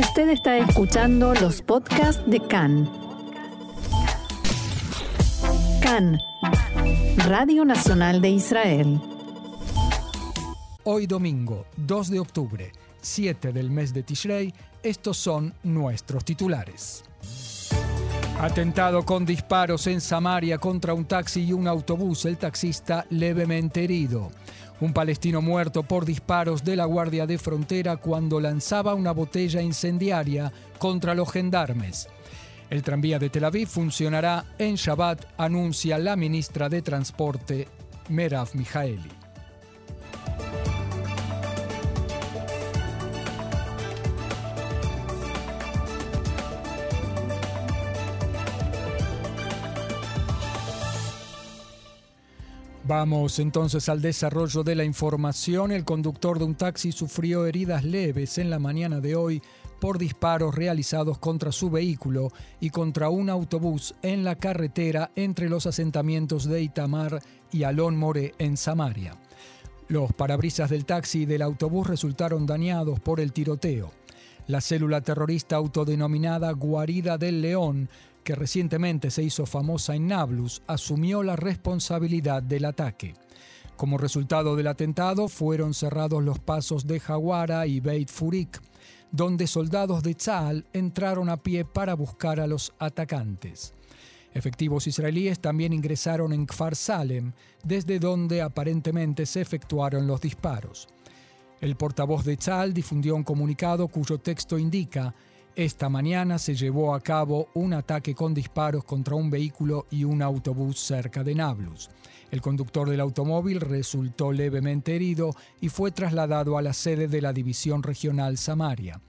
Usted está escuchando los podcasts de CAN. CAN, Radio Nacional de Israel. Hoy domingo, 2 de octubre, 7 del mes de Tishrei, estos son nuestros titulares. Atentado con disparos en Samaria contra un taxi y un autobús, el taxista levemente herido. Un palestino muerto por disparos de la Guardia de Frontera cuando lanzaba una botella incendiaria contra los gendarmes. El tranvía de Tel Aviv funcionará en Shabbat, anuncia la ministra de Transporte, Merav Mijaeli. Vamos entonces al desarrollo de la información. El conductor de un taxi sufrió heridas leves en la mañana de hoy por disparos realizados contra su vehículo y contra un autobús en la carretera entre los asentamientos de Itamar y Alon More en Samaria. Los parabrisas del taxi y del autobús resultaron dañados por el tiroteo. La célula terrorista autodenominada Guarida del León que recientemente se hizo famosa en Nablus, asumió la responsabilidad del ataque. Como resultado del atentado, fueron cerrados los pasos de Jawara y Beit Furik, donde soldados de Tzal entraron a pie para buscar a los atacantes. Efectivos israelíes también ingresaron en Kfar Salem, desde donde aparentemente se efectuaron los disparos. El portavoz de Tzal difundió un comunicado cuyo texto indica esta mañana se llevó a cabo un ataque con disparos contra un vehículo y un autobús cerca de Nablus. El conductor del automóvil resultó levemente herido y fue trasladado a la sede de la División Regional Samaria.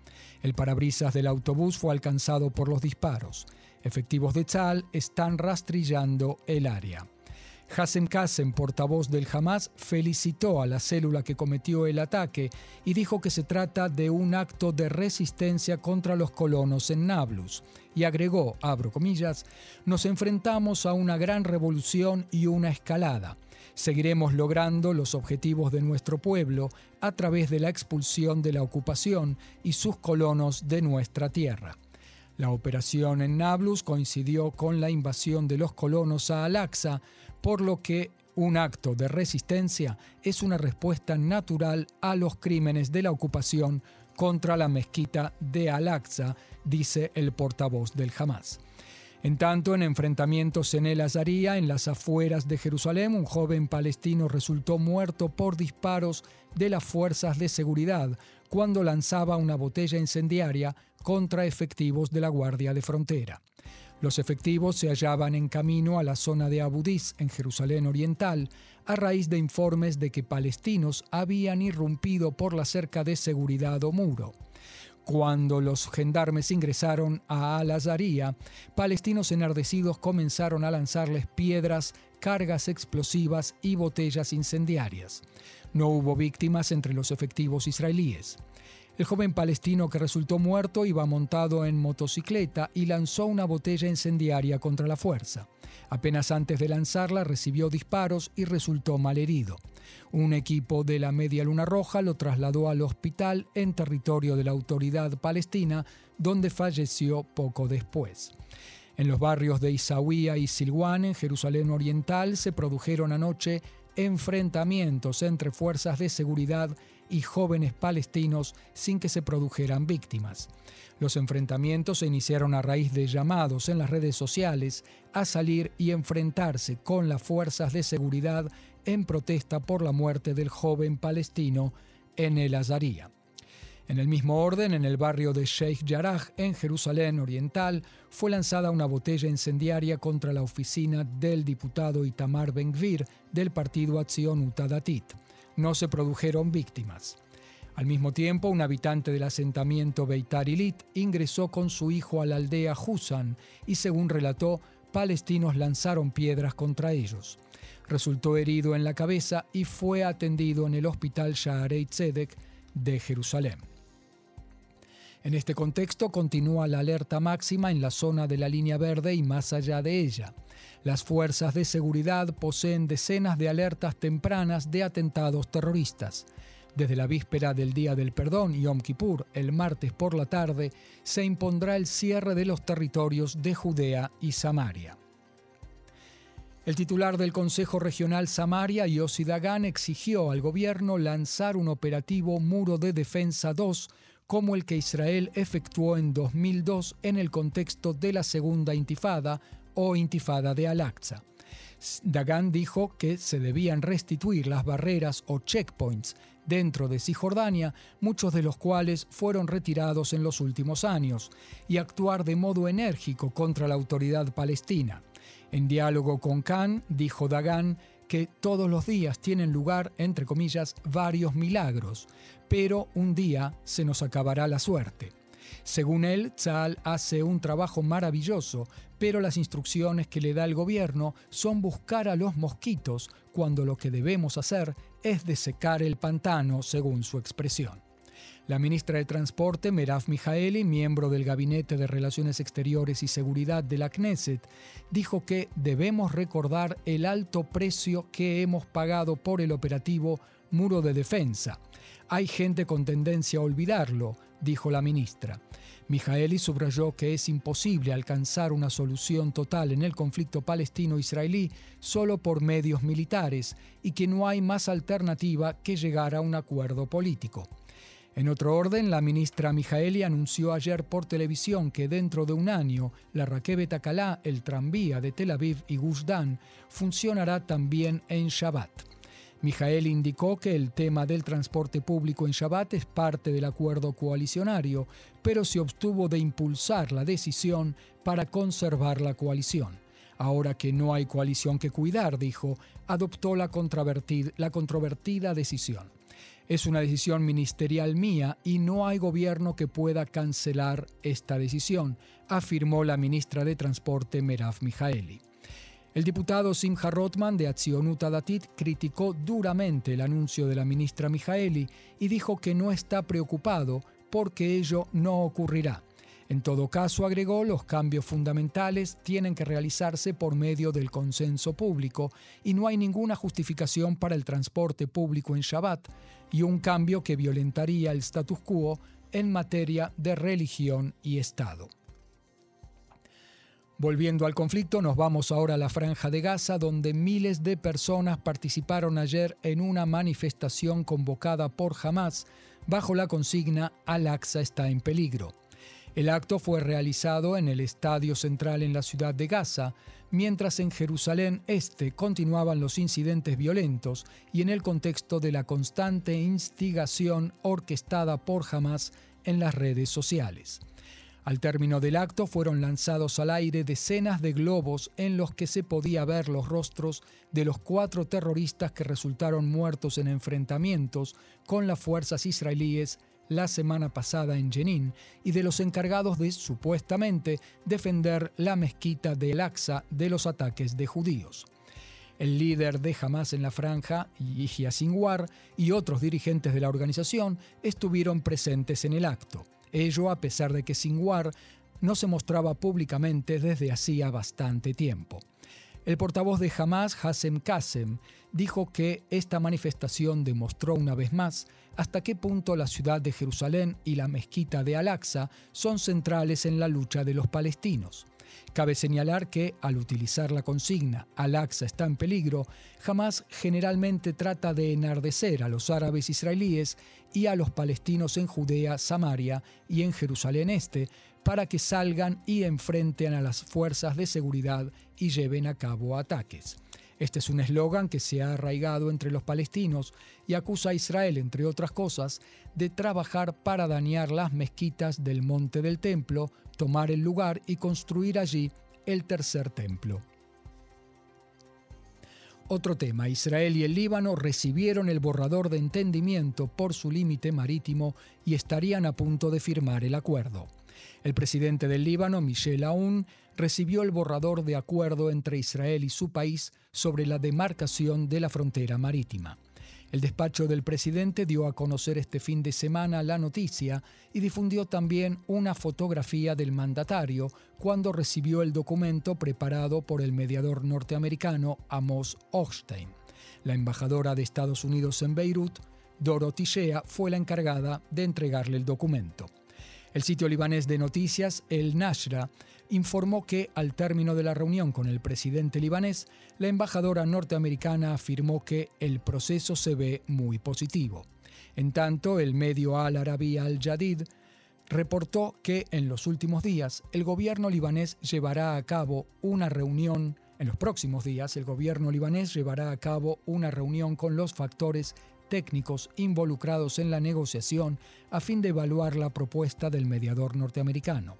El parabrisas del autobús fue alcanzado por los disparos. Efectivos de Tzal están rastrillando el área. Hassem Kassem, portavoz del Hamas, felicitó a la célula que cometió el ataque y dijo que se trata de un acto de resistencia contra los colonos en Nablus. Y agregó, abro comillas, nos enfrentamos a una gran revolución y una escalada. Seguiremos logrando los objetivos de nuestro pueblo a través de la expulsión de la ocupación y sus colonos de nuestra tierra. La operación en Nablus coincidió con la invasión de los colonos a Al-Aqsa, por lo que un acto de resistencia es una respuesta natural a los crímenes de la ocupación contra la mezquita de Al-Aqsa, dice el portavoz del Hamas. En tanto, en enfrentamientos en el Azaría, en las afueras de Jerusalén, un joven palestino resultó muerto por disparos de las fuerzas de seguridad cuando lanzaba una botella incendiaria contra efectivos de la Guardia de Frontera. Los efectivos se hallaban en camino a la zona de Abudís, en Jerusalén Oriental, a raíz de informes de que palestinos habían irrumpido por la cerca de seguridad o muro. Cuando los gendarmes ingresaron a Al-Azaría, palestinos enardecidos comenzaron a lanzarles piedras, cargas explosivas y botellas incendiarias. No hubo víctimas entre los efectivos israelíes. El joven palestino que resultó muerto iba montado en motocicleta y lanzó una botella incendiaria contra la fuerza. Apenas antes de lanzarla recibió disparos y resultó malherido. Un equipo de la Media Luna Roja lo trasladó al hospital en territorio de la autoridad palestina, donde falleció poco después. En los barrios de Isaúía y Silwan, en Jerusalén Oriental, se produjeron anoche enfrentamientos entre fuerzas de seguridad y jóvenes palestinos sin que se produjeran víctimas. Los enfrentamientos se iniciaron a raíz de llamados en las redes sociales a salir y enfrentarse con las fuerzas de seguridad en protesta por la muerte del joven palestino en el Azaría. En el mismo orden, en el barrio de Sheikh Jarrah, en Jerusalén Oriental, fue lanzada una botella incendiaria contra la oficina del diputado Itamar Ben-Gvir del partido Acción Utadatit. No se produjeron víctimas. Al mismo tiempo, un habitante del asentamiento Beitar Ilit ingresó con su hijo a la aldea Husan y, según relató, palestinos lanzaron piedras contra ellos. Resultó herido en la cabeza y fue atendido en el hospital Shaarei Tzedek de Jerusalén. En este contexto continúa la alerta máxima en la zona de la línea verde y más allá de ella. Las fuerzas de seguridad poseen decenas de alertas tempranas de atentados terroristas. Desde la víspera del Día del Perdón, Yom Kippur, el martes por la tarde, se impondrá el cierre de los territorios de Judea y Samaria. El titular del Consejo Regional Samaria, Yossi Dagan, exigió al gobierno lanzar un operativo Muro de Defensa 2 como el que Israel efectuó en 2002 en el contexto de la Segunda Intifada o Intifada de Al-Aqsa. Dagan dijo que se debían restituir las barreras o checkpoints dentro de Cisjordania, muchos de los cuales fueron retirados en los últimos años, y actuar de modo enérgico contra la autoridad palestina. En diálogo con Khan, dijo Dagan que todos los días tienen lugar, entre comillas, varios milagros, pero un día se nos acabará la suerte. Según él, Tzal hace un trabajo maravilloso, pero las instrucciones que le da el gobierno son buscar a los mosquitos cuando lo que debemos hacer es desecar el pantano, según su expresión. La ministra de Transporte, Merav Mijaeli, miembro del Gabinete de Relaciones Exteriores y Seguridad de la Knesset, dijo que debemos recordar el alto precio que hemos pagado por el operativo Muro de Defensa. Hay gente con tendencia a olvidarlo, dijo la ministra. Mijaeli subrayó que es imposible alcanzar una solución total en el conflicto palestino-israelí solo por medios militares y que no hay más alternativa que llegar a un acuerdo político. En otro orden, la ministra Mijaeli anunció ayer por televisión que dentro de un año la Raquebet el tranvía de Tel Aviv y Gush funcionará también en Shabbat. Mijaeli indicó que el tema del transporte público en Shabbat es parte del acuerdo coalicionario, pero se obtuvo de impulsar la decisión para conservar la coalición. Ahora que no hay coalición que cuidar, dijo, adoptó la, la controvertida decisión. Es una decisión ministerial mía y no hay gobierno que pueda cancelar esta decisión, afirmó la ministra de Transporte Merav Mijaeli. El diputado Simcha Rotman de Atzionuta Datit criticó duramente el anuncio de la ministra Mijaeli y dijo que no está preocupado porque ello no ocurrirá. En todo caso, agregó, los cambios fundamentales tienen que realizarse por medio del consenso público y no hay ninguna justificación para el transporte público en Shabbat y un cambio que violentaría el status quo en materia de religión y Estado. Volviendo al conflicto, nos vamos ahora a la franja de Gaza, donde miles de personas participaron ayer en una manifestación convocada por Hamas bajo la consigna Al-Aqsa está en peligro. El acto fue realizado en el Estadio Central en la ciudad de Gaza, mientras en Jerusalén Este continuaban los incidentes violentos y en el contexto de la constante instigación orquestada por Hamas en las redes sociales. Al término del acto fueron lanzados al aire decenas de globos en los que se podía ver los rostros de los cuatro terroristas que resultaron muertos en enfrentamientos con las fuerzas israelíes la semana pasada en Jenin y de los encargados de, supuestamente, defender la mezquita de El-Aqsa de los ataques de judíos. El líder de Hamas en la franja, Yihya Sinwar, y otros dirigentes de la organización estuvieron presentes en el acto. Ello a pesar de que Sinwar no se mostraba públicamente desde hacía bastante tiempo. El portavoz de Hamas, Hassem Qasem, dijo que esta manifestación demostró una vez más hasta qué punto la ciudad de Jerusalén y la mezquita de Al-Aqsa son centrales en la lucha de los palestinos. Cabe señalar que, al utilizar la consigna Al-Aqsa está en peligro, Hamas generalmente trata de enardecer a los árabes israelíes y a los palestinos en Judea, Samaria y en Jerusalén Este, para que salgan y enfrenten a las fuerzas de seguridad y lleven a cabo ataques. Este es un eslogan que se ha arraigado entre los palestinos y acusa a Israel, entre otras cosas, de trabajar para dañar las mezquitas del monte del templo, tomar el lugar y construir allí el tercer templo. Otro tema, Israel y el Líbano recibieron el borrador de entendimiento por su límite marítimo y estarían a punto de firmar el acuerdo. El presidente del Líbano, Michel Aoun, recibió el borrador de acuerdo entre Israel y su país sobre la demarcación de la frontera marítima. El despacho del presidente dio a conocer este fin de semana la noticia y difundió también una fotografía del mandatario cuando recibió el documento preparado por el mediador norteamericano Amos Hochstein. La embajadora de Estados Unidos en Beirut Dorothy Shea fue la encargada de entregarle el documento. El sitio libanés de noticias, El Nashra, informó que al término de la reunión con el presidente libanés, la embajadora norteamericana afirmó que el proceso se ve muy positivo. En tanto, el medio Al Arabi Al Jadid reportó que en los últimos días el gobierno libanés llevará a cabo una reunión en los próximos días, el gobierno libanés llevará a cabo una reunión con los factores técnicos involucrados en la negociación a fin de evaluar la propuesta del mediador norteamericano.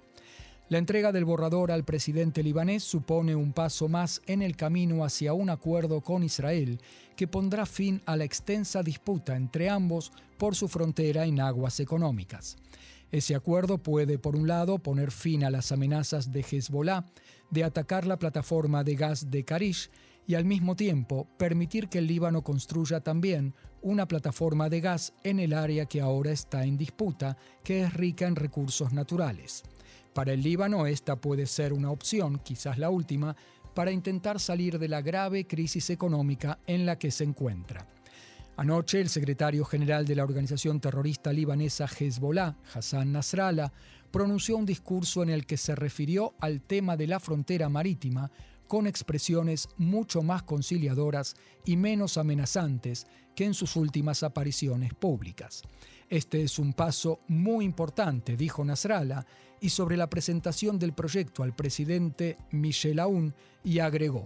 La entrega del borrador al presidente libanés supone un paso más en el camino hacia un acuerdo con Israel que pondrá fin a la extensa disputa entre ambos por su frontera en aguas económicas. Ese acuerdo puede, por un lado, poner fin a las amenazas de Hezbollah de atacar la plataforma de gas de Karish y al mismo tiempo permitir que el Líbano construya también una plataforma de gas en el área que ahora está en disputa, que es rica en recursos naturales. Para el Líbano esta puede ser una opción, quizás la última, para intentar salir de la grave crisis económica en la que se encuentra. Anoche, el secretario general de la organización terrorista libanesa Hezbollah, Hassan Nasrallah, pronunció un discurso en el que se refirió al tema de la frontera marítima con expresiones mucho más conciliadoras y menos amenazantes que en sus últimas apariciones públicas. Este es un paso muy importante, dijo Nasrallah, y sobre la presentación del proyecto al presidente Michel Aoun, y agregó.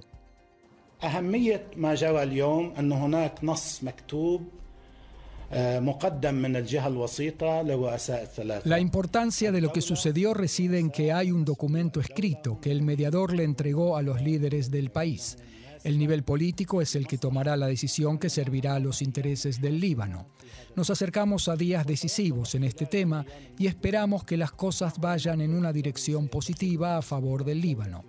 La importancia de lo que sucedió reside en que hay un documento escrito que el mediador le entregó a los líderes del país. El nivel político es el que tomará la decisión que servirá a los intereses del Líbano. Nos acercamos a días decisivos en este tema y esperamos que las cosas vayan en una dirección positiva a favor del Líbano.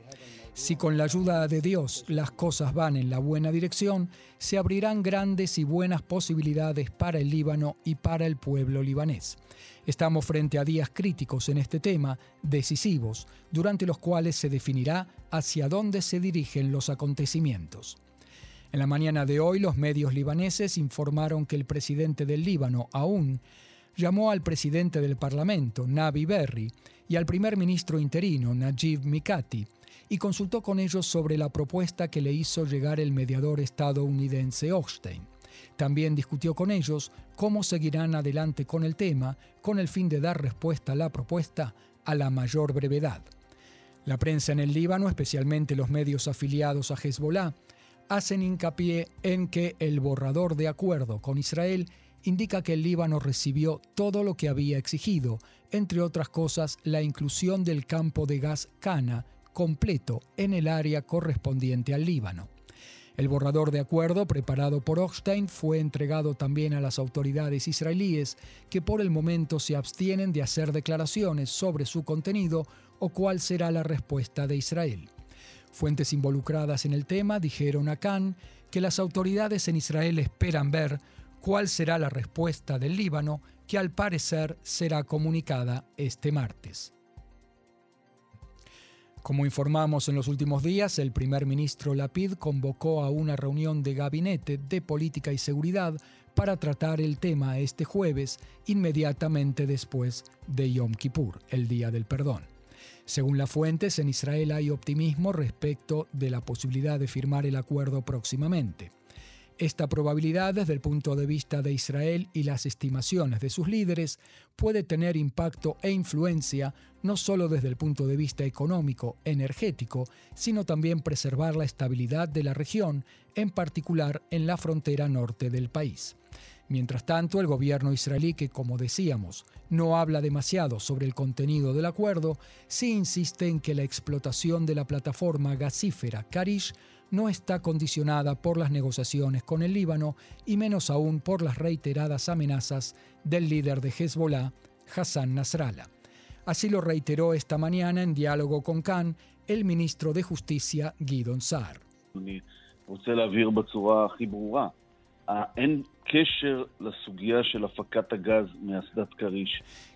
Si con la ayuda de Dios las cosas van en la buena dirección, se abrirán grandes y buenas posibilidades para el Líbano y para el pueblo libanés. Estamos frente a días críticos en este tema, decisivos, durante los cuales se definirá hacia dónde se dirigen los acontecimientos. En la mañana de hoy, los medios libaneses informaron que el presidente del Líbano, aún, llamó al presidente del Parlamento, Nabi Berri, y al primer ministro interino, Najib Mikati, y consultó con ellos sobre la propuesta que le hizo llegar el mediador estadounidense Hochstein. También discutió con ellos cómo seguirán adelante con el tema con el fin de dar respuesta a la propuesta a la mayor brevedad. La prensa en el Líbano, especialmente los medios afiliados a Hezbollah, hacen hincapié en que el borrador de acuerdo con Israel indica que el Líbano recibió todo lo que había exigido, entre otras cosas la inclusión del campo de gas Cana completo en el área correspondiente al Líbano. El borrador de acuerdo preparado por Hochstein fue entregado también a las autoridades israelíes, que por el momento se abstienen de hacer declaraciones sobre su contenido o cuál será la respuesta de Israel. Fuentes involucradas en el tema dijeron a Khan que las autoridades en Israel esperan ver cuál será la respuesta del Líbano, que al parecer será comunicada este martes. Como informamos en los últimos días, el primer ministro Lapid convocó a una reunión de gabinete de política y seguridad para tratar el tema este jueves, inmediatamente después de Yom Kippur, el Día del Perdón. Según las fuentes, en Israel hay optimismo respecto de la posibilidad de firmar el acuerdo próximamente. Esta probabilidad desde el punto de vista de Israel y las estimaciones de sus líderes puede tener impacto e influencia no solo desde el punto de vista económico, energético, sino también preservar la estabilidad de la región, en particular en la frontera norte del país. Mientras tanto, el gobierno israelí, que como decíamos, no habla demasiado sobre el contenido del acuerdo, sí insiste en que la explotación de la plataforma gasífera Karish no está condicionada por las negociaciones con el Líbano y menos aún por las reiteradas amenazas del líder de Hezbollah, Hassan Nasrallah. Así lo reiteró esta mañana en diálogo con Khan el ministro de Justicia Guidon Saar.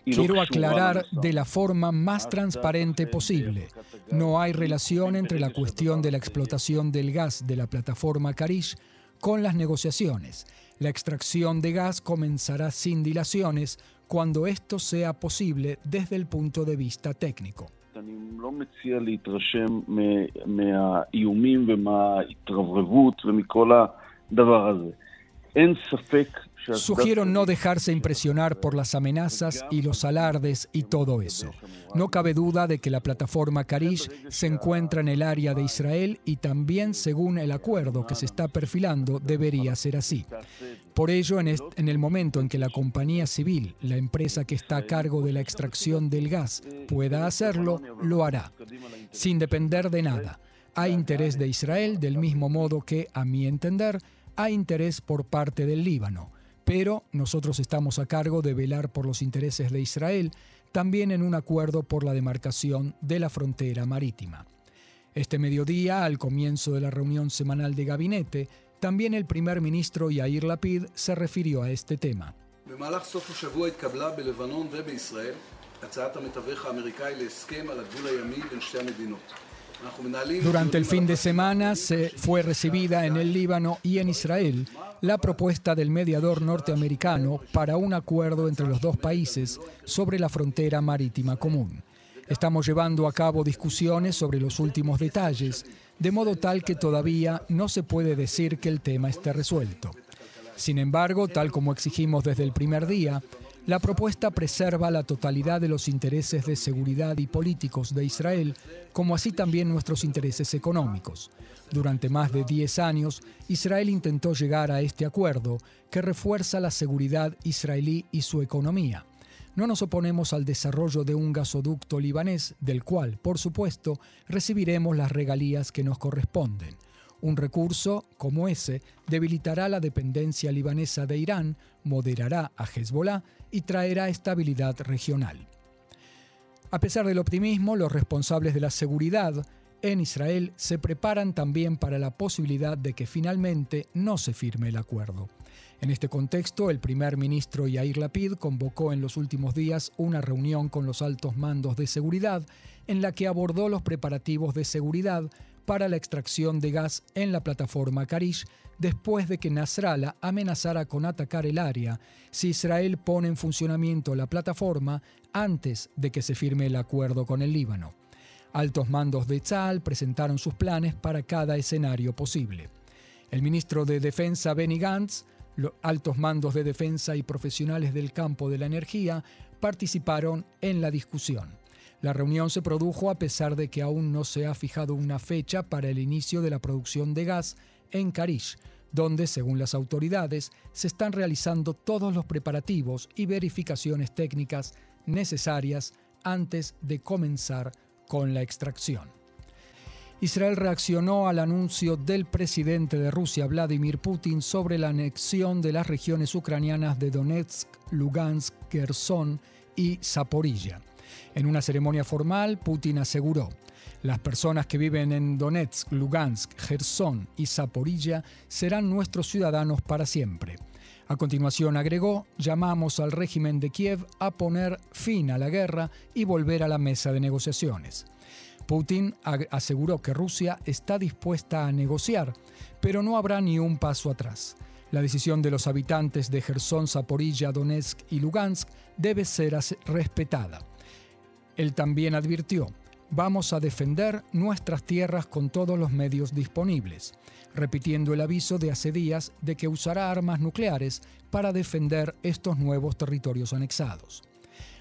Quiero aclarar de la forma más transparente posible. No hay relación entre la cuestión de la explotación del gas de la plataforma Karish con las negociaciones. La extracción de gas comenzará sin dilaciones cuando esto sea posible desde el punto de vista técnico. Sugiero no dejarse impresionar por las amenazas y los alardes y todo eso. No cabe duda de que la plataforma Karish se encuentra en el área de Israel y también, según el acuerdo que se está perfilando, debería ser así. Por ello, en, en el momento en que la compañía civil, la empresa que está a cargo de la extracción del gas, pueda hacerlo, lo hará, sin depender de nada. Hay interés de Israel del mismo modo que, a mi entender, hay interés por parte del Líbano pero nosotros estamos a cargo de velar por los intereses de Israel, también en un acuerdo por la demarcación de la frontera marítima. Este mediodía, al comienzo de la reunión semanal de gabinete, también el primer ministro Yair Lapid se refirió a este tema. Durante el fin de semana se fue recibida en el Líbano y en Israel la propuesta del mediador norteamericano para un acuerdo entre los dos países sobre la frontera marítima común. Estamos llevando a cabo discusiones sobre los últimos detalles, de modo tal que todavía no se puede decir que el tema esté resuelto. Sin embargo, tal como exigimos desde el primer día, la propuesta preserva la totalidad de los intereses de seguridad y políticos de Israel, como así también nuestros intereses económicos. Durante más de 10 años, Israel intentó llegar a este acuerdo que refuerza la seguridad israelí y su economía. No nos oponemos al desarrollo de un gasoducto libanés, del cual, por supuesto, recibiremos las regalías que nos corresponden. Un recurso como ese debilitará la dependencia libanesa de Irán, moderará a Hezbollah y traerá estabilidad regional. A pesar del optimismo, los responsables de la seguridad en Israel se preparan también para la posibilidad de que finalmente no se firme el acuerdo. En este contexto, el primer ministro Yair Lapid convocó en los últimos días una reunión con los altos mandos de seguridad en la que abordó los preparativos de seguridad para la extracción de gas en la plataforma Karish después de que Nasrallah amenazara con atacar el área si Israel pone en funcionamiento la plataforma antes de que se firme el acuerdo con el Líbano. Altos mandos de Tzal presentaron sus planes para cada escenario posible. El ministro de Defensa Benny Gantz, altos mandos de defensa y profesionales del campo de la energía participaron en la discusión. La reunión se produjo a pesar de que aún no se ha fijado una fecha para el inicio de la producción de gas en Karish, donde, según las autoridades, se están realizando todos los preparativos y verificaciones técnicas necesarias antes de comenzar con la extracción. Israel reaccionó al anuncio del presidente de Rusia, Vladimir Putin, sobre la anexión de las regiones ucranianas de Donetsk, Lugansk, Kherson y Zaporilla. En una ceremonia formal, Putin aseguró, las personas que viven en Donetsk, Lugansk, Gerson y Zaporilla serán nuestros ciudadanos para siempre. A continuación agregó, llamamos al régimen de Kiev a poner fin a la guerra y volver a la mesa de negociaciones. Putin aseguró que Rusia está dispuesta a negociar, pero no habrá ni un paso atrás. La decisión de los habitantes de Gerson, Zaporilla, Donetsk y Lugansk debe ser respetada. Él también advirtió, vamos a defender nuestras tierras con todos los medios disponibles, repitiendo el aviso de hace días de que usará armas nucleares para defender estos nuevos territorios anexados.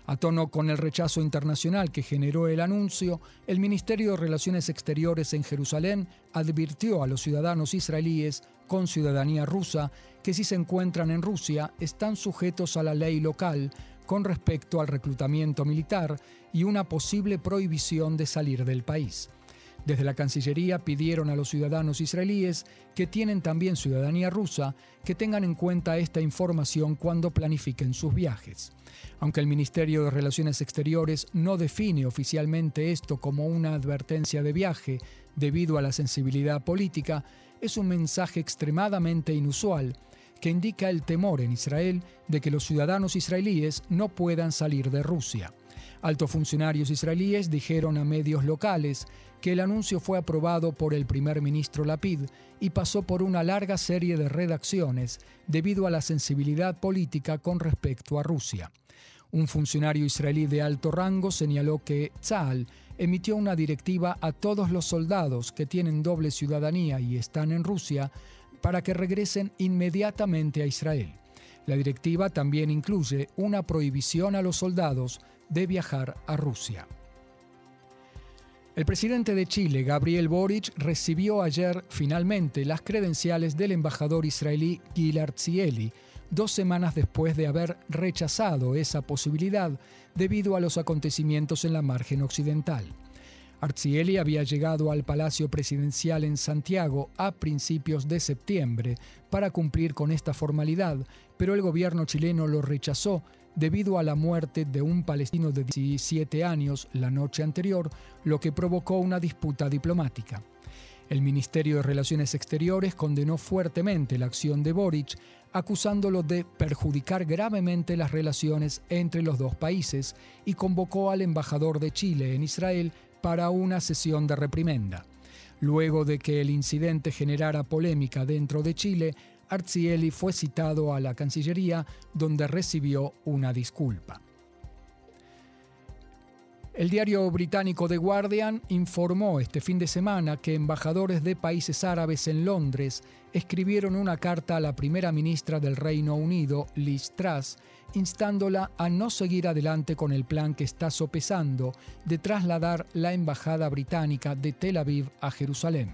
A tono con el rechazo internacional que generó el anuncio, el Ministerio de Relaciones Exteriores en Jerusalén advirtió a los ciudadanos israelíes con ciudadanía rusa que si se encuentran en Rusia están sujetos a la ley local con respecto al reclutamiento militar y una posible prohibición de salir del país. Desde la Cancillería pidieron a los ciudadanos israelíes que tienen también ciudadanía rusa que tengan en cuenta esta información cuando planifiquen sus viajes. Aunque el Ministerio de Relaciones Exteriores no define oficialmente esto como una advertencia de viaje debido a la sensibilidad política, es un mensaje extremadamente inusual que indica el temor en Israel de que los ciudadanos israelíes no puedan salir de Rusia. Altos funcionarios israelíes dijeron a medios locales que el anuncio fue aprobado por el primer ministro Lapid y pasó por una larga serie de redacciones debido a la sensibilidad política con respecto a Rusia. Un funcionario israelí de alto rango señaló que Tzal emitió una directiva a todos los soldados que tienen doble ciudadanía y están en Rusia para que regresen inmediatamente a Israel. La directiva también incluye una prohibición a los soldados de viajar a Rusia. El presidente de Chile, Gabriel Boric, recibió ayer finalmente las credenciales del embajador israelí Gilad Zieli, dos semanas después de haber rechazado esa posibilidad debido a los acontecimientos en la margen occidental. Arzieli había llegado al Palacio Presidencial en Santiago a principios de septiembre para cumplir con esta formalidad, pero el gobierno chileno lo rechazó debido a la muerte de un palestino de 17 años la noche anterior, lo que provocó una disputa diplomática. El Ministerio de Relaciones Exteriores condenó fuertemente la acción de Boric, acusándolo de perjudicar gravemente las relaciones entre los dos países y convocó al embajador de Chile en Israel para una sesión de reprimenda. Luego de que el incidente generara polémica dentro de Chile, Arzieli fue citado a la Cancillería donde recibió una disculpa. El diario británico The Guardian informó este fin de semana que embajadores de países árabes en Londres escribieron una carta a la primera ministra del Reino Unido, Liz Truss, instándola a no seguir adelante con el plan que está sopesando de trasladar la embajada británica de Tel Aviv a Jerusalén.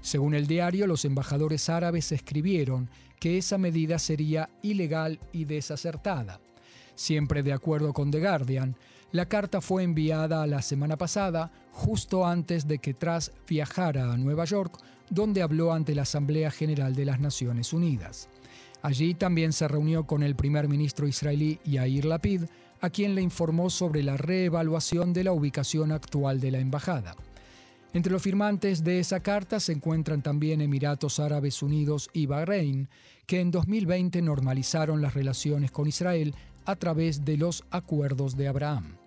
Según el diario, los embajadores árabes escribieron que esa medida sería ilegal y desacertada. Siempre de acuerdo con The Guardian, la carta fue enviada la semana pasada, justo antes de que Truss viajara a Nueva York, donde habló ante la Asamblea General de las Naciones Unidas. Allí también se reunió con el primer ministro israelí Yair Lapid, a quien le informó sobre la reevaluación de la ubicación actual de la embajada. Entre los firmantes de esa carta se encuentran también Emiratos Árabes Unidos y Bahrein, que en 2020 normalizaron las relaciones con Israel a través de los acuerdos de Abraham.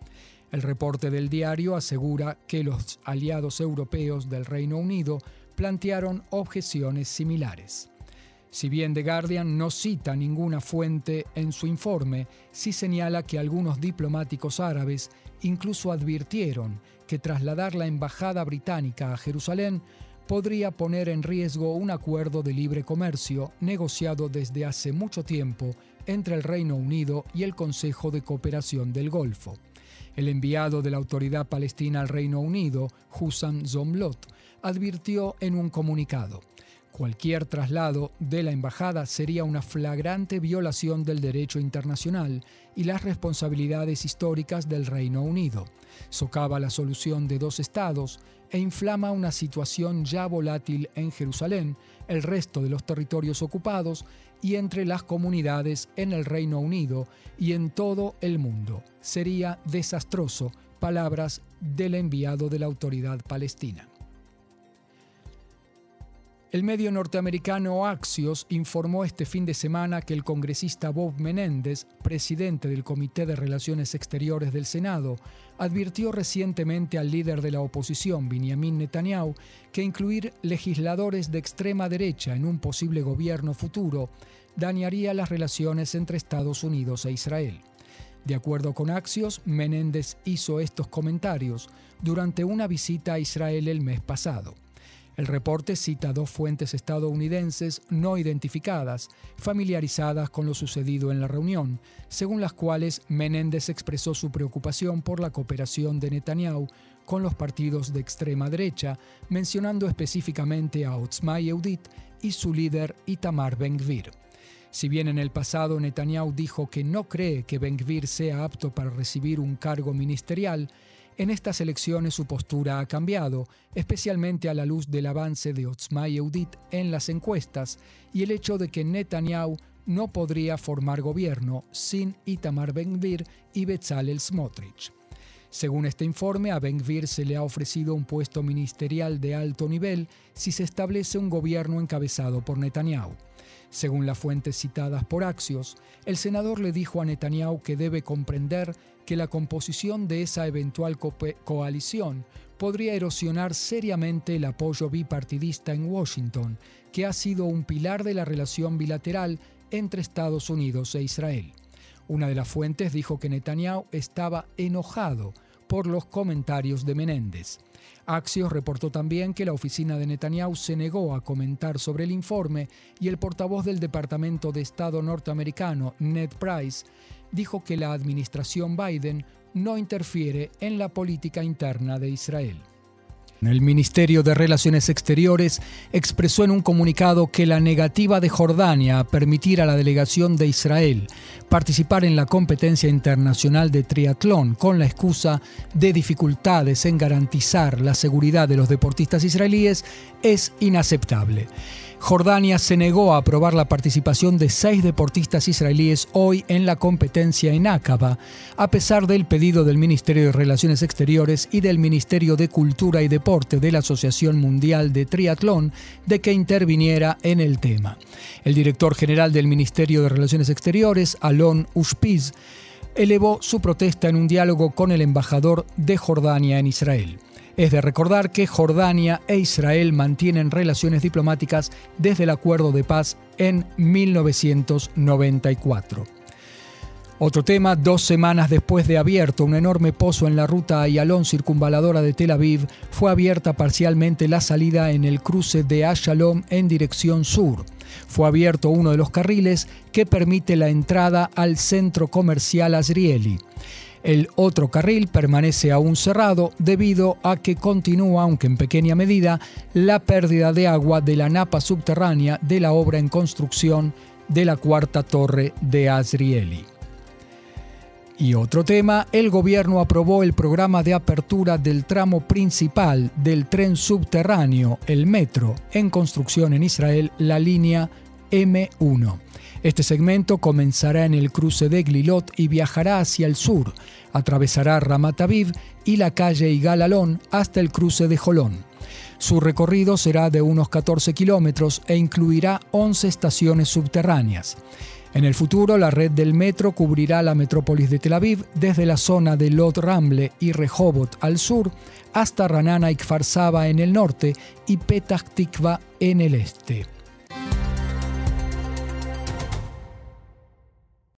El reporte del diario asegura que los aliados europeos del Reino Unido plantearon objeciones similares. Si bien The Guardian no cita ninguna fuente en su informe, sí señala que algunos diplomáticos árabes incluso advirtieron que trasladar la embajada británica a Jerusalén podría poner en riesgo un acuerdo de libre comercio negociado desde hace mucho tiempo entre el Reino Unido y el Consejo de Cooperación del Golfo. El enviado de la Autoridad Palestina al Reino Unido, Hussam Zomlot, advirtió en un comunicado, Cualquier traslado de la embajada sería una flagrante violación del derecho internacional y las responsabilidades históricas del Reino Unido. Socava la solución de dos estados e inflama una situación ya volátil en Jerusalén, el resto de los territorios ocupados y entre las comunidades en el Reino Unido y en todo el mundo. Sería desastroso, palabras del enviado de la autoridad palestina. El medio norteamericano Axios informó este fin de semana que el congresista Bob Menéndez, presidente del Comité de Relaciones Exteriores del Senado, advirtió recientemente al líder de la oposición, Benjamin Netanyahu, que incluir legisladores de extrema derecha en un posible gobierno futuro dañaría las relaciones entre Estados Unidos e Israel. De acuerdo con Axios, Menéndez hizo estos comentarios durante una visita a Israel el mes pasado. El reporte cita dos fuentes estadounidenses no identificadas, familiarizadas con lo sucedido en la reunión, según las cuales Menéndez expresó su preocupación por la cooperación de Netanyahu con los partidos de extrema derecha, mencionando específicamente a Otzma Yehudit y su líder Itamar Ben-Gvir. Si bien en el pasado Netanyahu dijo que no cree que Ben-Gvir sea apto para recibir un cargo ministerial, en estas elecciones su postura ha cambiado, especialmente a la luz del avance de Otzma Yehudit en las encuestas y el hecho de que Netanyahu no podría formar gobierno sin Itamar Ben-Gvir y Bezalel Smotrich. Según este informe, a Ben Gvir se le ha ofrecido un puesto ministerial de alto nivel si se establece un gobierno encabezado por Netanyahu. Según las fuentes citadas por Axios, el senador le dijo a Netanyahu que debe comprender que la composición de esa eventual coalición podría erosionar seriamente el apoyo bipartidista en Washington, que ha sido un pilar de la relación bilateral entre Estados Unidos e Israel. Una de las fuentes dijo que Netanyahu estaba enojado por los comentarios de Menéndez. Axios reportó también que la oficina de Netanyahu se negó a comentar sobre el informe y el portavoz del Departamento de Estado norteamericano, Ned Price, dijo que la administración Biden no interfiere en la política interna de Israel. El Ministerio de Relaciones Exteriores expresó en un comunicado que la negativa de Jordania a permitir a la delegación de Israel participar en la competencia internacional de triatlón con la excusa de dificultades en garantizar la seguridad de los deportistas israelíes es inaceptable. Jordania se negó a aprobar la participación de seis deportistas israelíes hoy en la competencia en Aqaba, a pesar del pedido del Ministerio de Relaciones Exteriores y del Ministerio de Cultura y Deporte de la Asociación Mundial de Triatlón de que interviniera en el tema. El director general del Ministerio de Relaciones Exteriores, Alon Ushpiz, elevó su protesta en un diálogo con el embajador de Jordania en Israel. Es de recordar que Jordania e Israel mantienen relaciones diplomáticas desde el acuerdo de paz en 1994. Otro tema, dos semanas después de abierto un enorme pozo en la ruta Ayalon circunvaladora de Tel Aviv, fue abierta parcialmente la salida en el cruce de Ayalon en dirección sur. Fue abierto uno de los carriles que permite la entrada al centro comercial Azrieli. El otro carril permanece aún cerrado debido a que continúa, aunque en pequeña medida, la pérdida de agua de la napa subterránea de la obra en construcción de la cuarta torre de Azrieli. Y otro tema, el gobierno aprobó el programa de apertura del tramo principal del tren subterráneo, el metro, en construcción en Israel, la línea M1. Este segmento comenzará en el cruce de Glilot y viajará hacia el sur, atravesará Ramat Aviv y la calle Igalalón hasta el cruce de Jolón. Su recorrido será de unos 14 kilómetros e incluirá 11 estaciones subterráneas. En el futuro, la red del metro cubrirá la metrópolis de Tel Aviv desde la zona de Lot Ramble y Rehovot al sur hasta Ranana y Kfar Saba en el norte y Petah Tikva en el este.